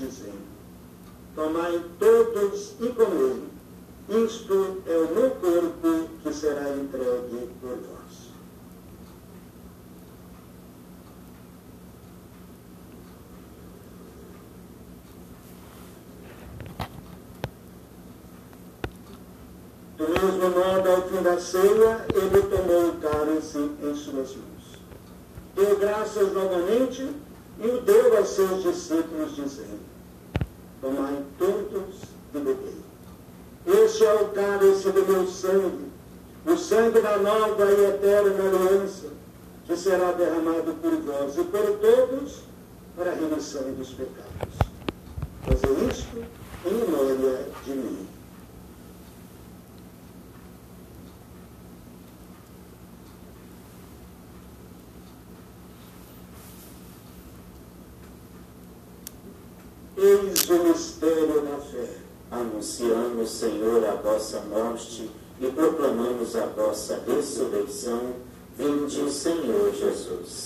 dizendo: Tomai todos e comei, isto é o meu corpo que será entregue por vós. Do mesmo modo, ao fim da ceia, ele tomou o cálice em suas mãos. Deu graças novamente e o deu a seus discípulos, dizendo: Tomai todos e bebei. Este é o cálice do meu sangue, o sangue da nova e eterna aliança, que será derramado por vós e por todos para a remissão dos pecados. Fazer isto em memória de mim. Eis o mistério da fé. Anunciamos, Senhor, a vossa morte e proclamamos a vossa ressurreição. Vinde, Senhor Jesus.